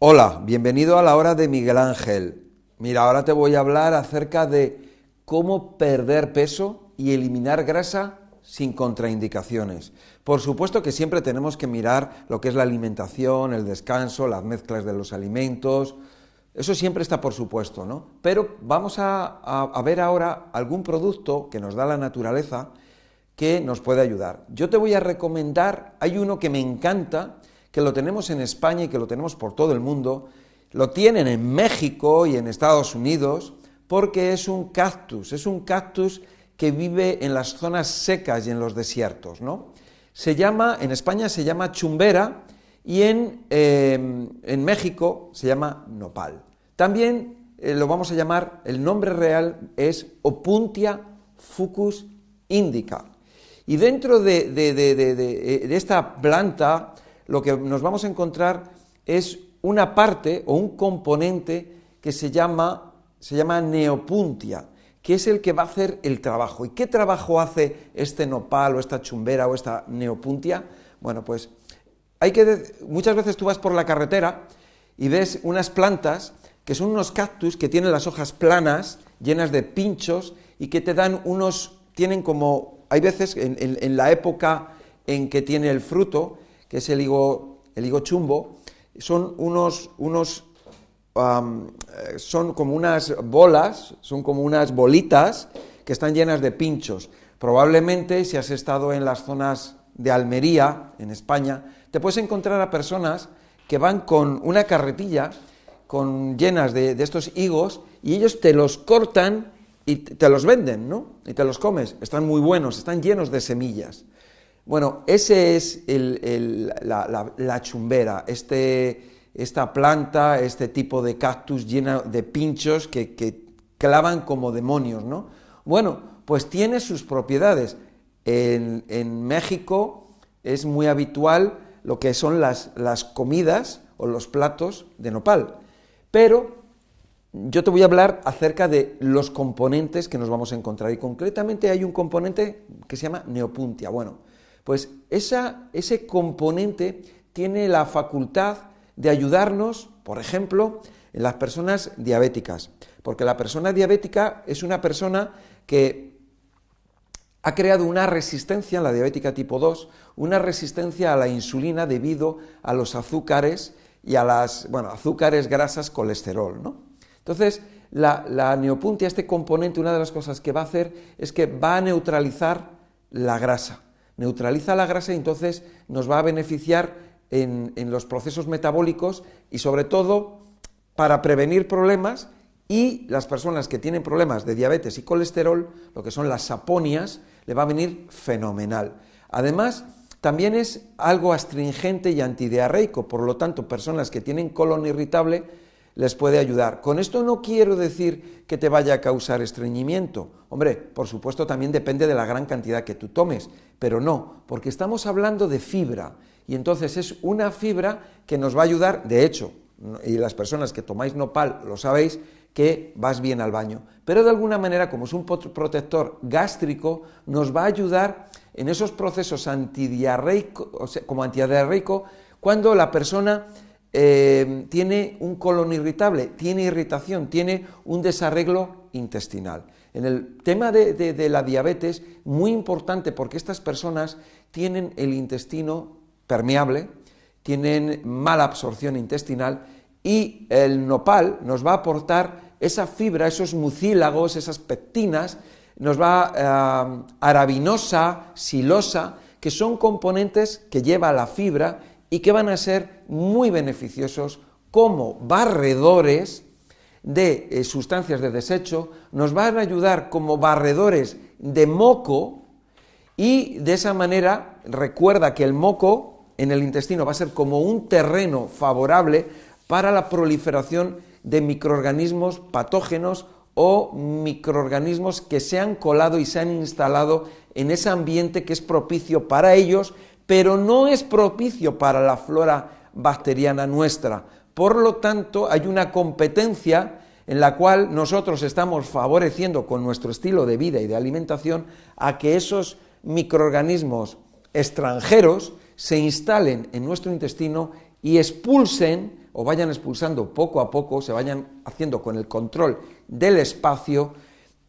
Hola, bienvenido a la hora de Miguel Ángel. Mira, ahora te voy a hablar acerca de cómo perder peso y eliminar grasa sin contraindicaciones. Por supuesto que siempre tenemos que mirar lo que es la alimentación, el descanso, las mezclas de los alimentos. Eso siempre está por supuesto, ¿no? Pero vamos a, a ver ahora algún producto que nos da la naturaleza que nos puede ayudar. Yo te voy a recomendar, hay uno que me encanta, que lo tenemos en España y que lo tenemos por todo el mundo, lo tienen en México y en Estados Unidos, porque es un cactus, es un cactus que vive en las zonas secas y en los desiertos, ¿no? Se llama, en España se llama chumbera y en, em, en México se llama nopal. También eh, lo vamos a llamar, el nombre real es Opuntia fucus indica. Y dentro de, de esta planta lo que nos vamos a encontrar es una parte o un componente que se llama, se llama neopuntia, que es el que va a hacer el trabajo. ¿Y qué trabajo hace este nopal o esta chumbera o esta neopuntia? Bueno, pues hay que muchas veces tú vas por la carretera y ves unas plantas que son unos cactus que tienen las hojas planas, llenas de pinchos y que te dan unos, tienen como, hay veces en, en la época en que tiene el fruto, que es el higo, el higo chumbo, son unos, unos eh, son como unas bolas, son como unas bolitas que están llenas de pinchos. Probablemente si has estado en las zonas de Almería, en España, te puedes encontrar a personas que van con una carretilla con, llenas de, de estos higos y ellos te los cortan y te los venden, ¿no? Y te los comes. Están muy buenos, están llenos de semillas. Bueno, ese es la, chumbera, este, esta planta, este tipo de cactus llena de pinchos que, clavan como demonios, ¿no? Bueno, pues tiene sus propiedades. En, México es muy habitual lo que son las, las comidas o los platos de nopal. Pero yo te voy a hablar acerca de los componentes que nos vamos a encontrar. Y concretamente hay un componente que se llama neopuntia. Bueno, pues ese componente tiene la facultad de ayudarnos, por ejemplo, en las personas diabéticas, porque la persona diabética es una persona que ha creado una resistencia, la diabética tipo 2, una resistencia a la insulina debido a los azúcares y a las, bueno, azúcares, grasas, colesterol, ¿no? Entonces, la, la neopuntia, este componente, una de las cosas que va a hacer es que va a neutralizar la grasa neutraliza la grasa y entonces nos va a beneficiar en, los procesos metabólicos y sobre todo para prevenir problemas y las personas que tienen problemas de diabetes y colesterol, lo que son las saponias, le va a venir fenomenal. Además, también es algo astringente y antidiarreico, por lo tanto, personas que tienen colon irritable les puede ayudar. Con esto no quiero decir que te vaya a causar estreñimiento. Hombre, por supuesto también depende de la gran cantidad que tú tomes, pero no, porque estamos hablando de fibra y entonces es una fibra que nos va a ayudar, de hecho, y las personas que tomáis nopal lo sabéis, que vas bien al baño. Pero de alguna manera, como es un protector gástrico, nos va a ayudar en esos procesos antidiarreicos, como antidiarreico, cuando la persona eh, tiene un colon irritable, tiene irritación, tiene un desarreglo intestinal. En el tema de, la diabetes, muy importante porque estas personas tienen el intestino permeable, tienen mala absorción intestinal y el nopal nos va a aportar esa fibra, esos mucílagos, esas pectinas, nos va eh, arabinosa, silosa, que son componentes que lleva la fibra y que van a ser muy beneficiosos como barredores de eh, sustancias de desecho, nos van a ayudar como barredores de moco y de esa manera recuerda que el moco en el intestino va a ser como un terreno favorable para la proliferación de microorganismos patógenos o microorganismos que se han colado y se han instalado en ese ambiente que es propicio para ellos pero no es propicio para la flora bacteriana nuestra. Por lo tanto, hay una competencia en la cual nosotros estamos favoreciendo con nuestro estilo de vida y de alimentación a que esos microorganismos extranjeros se instalen en nuestro intestino y expulsen o vayan expulsando poco a poco, se vayan haciendo con el control del espacio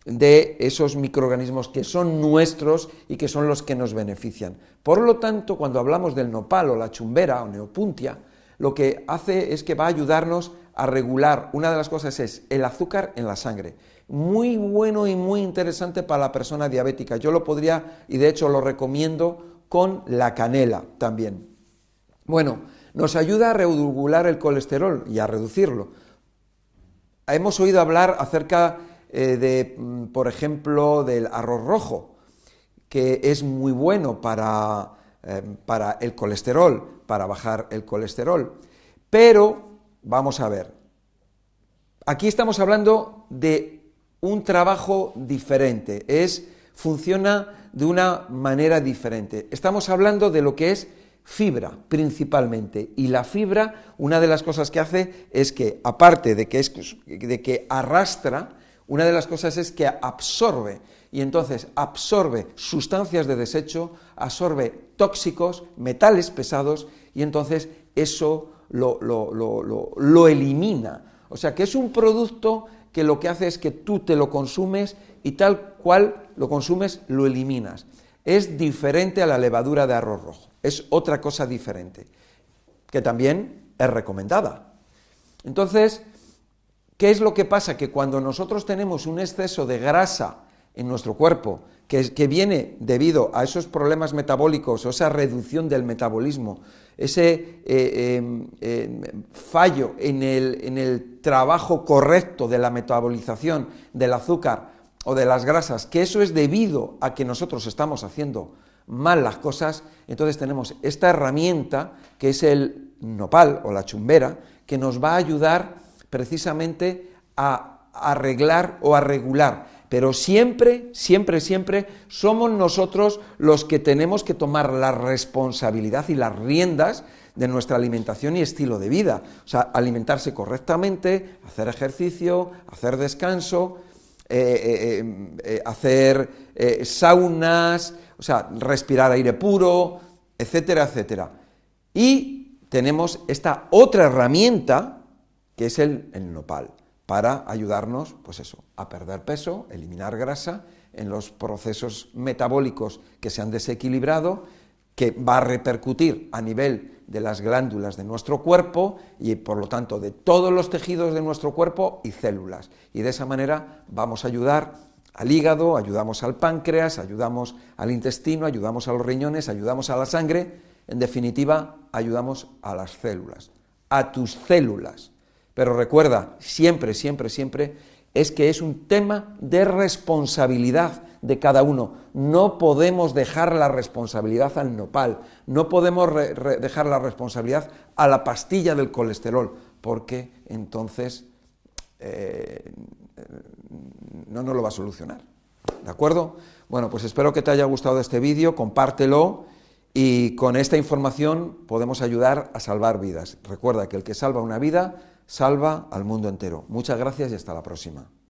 de esos microorganismos que son nuestros y que son los que nos benefician. Por lo tanto, cuando hablamos del nopal o la chumbera o neopuntia, lo que hace es que va a ayudarnos a regular, una de las cosas es el azúcar en la sangre. Muy bueno y muy interesante para la persona diabética. Yo lo podría, y de hecho lo recomiendo, con la canela también. Bueno, nos ayuda a regular el colesterol y a reducirlo. Hemos oído hablar acerca eh, de, mm, por ejemplo, del arroz rojo, que es muy bueno para, eh, para el colesterol, para bajar el colesterol. Pero, vamos a ver, aquí estamos hablando de un trabajo diferente, es, funciona de una manera diferente. Estamos hablando de lo que es fibra principalmente. Y la fibra, una de las cosas que hace es que, aparte de que, es, de que arrastra, una de las cosas es que absorbe. Y entonces absorbe sustancias de desecho, absorbe tóxicos, metales pesados, y entonces eso lo, lo elimina. O sea que es un producto que lo que hace es que tú te lo consumes y tal cual lo consumes, lo eliminas. Es diferente a la levadura de arroz rojo es otra cosa diferente, que también es recomendada. Entonces, ¿qué es lo que pasa? Que cuando nosotros tenemos un exceso de grasa en nuestro cuerpo, que, viene debido a esos problemas metabólicos o esa reducción del metabolismo, ese eh, em, em, fallo en el, en el trabajo correcto de la metabolización del azúcar o de las grasas, que eso es debido a que nosotros estamos haciendo mal las cosas, entonces tenemos esta herramienta que es el nopal o la chumbera, que nos va a ayudar precisamente a arreglar o a regular. Pero siempre, siempre, siempre somos nosotros los que tenemos que tomar la responsabilidad y las riendas de nuestra alimentación y estilo de vida. O sea, alimentarse correctamente, hacer ejercicio, hacer descanso, eh, eh, eh, hacer saunas, o sea, respirar aire puro, etcétera, etcétera. Y tenemos esta otra herramienta que es el, nopal, para ayudarnos, pues eso, a perder peso, eliminar grasa en los procesos metabólicos que se han desequilibrado, que va a repercutir a nivel de las glándulas de nuestro cuerpo y por lo tanto de todos los tejidos de nuestro cuerpo y células. Y de esa manera vamos a ayudar al hígado, ayudamos al páncreas, ayudamos al intestino, ayudamos a los riñones, ayudamos a la sangre, en definitiva, ayudamos a las células, a tus células. Pero recuerda, siempre, siempre, siempre, es que es un tema de responsabilidad de cada uno. No podemos dejar la responsabilidad al nopal, no podemos dejar la responsabilidad a la pastilla del colesterol, porque entonces eh, no nos lo va a solucionar. ¿De acuerdo? Bueno, pues espero que te haya gustado este vídeo, compártelo y con esta información podemos ayudar a salvar vidas. Recuerda que el que salva una vida salva al mundo entero. Muchas gracias y hasta la próxima.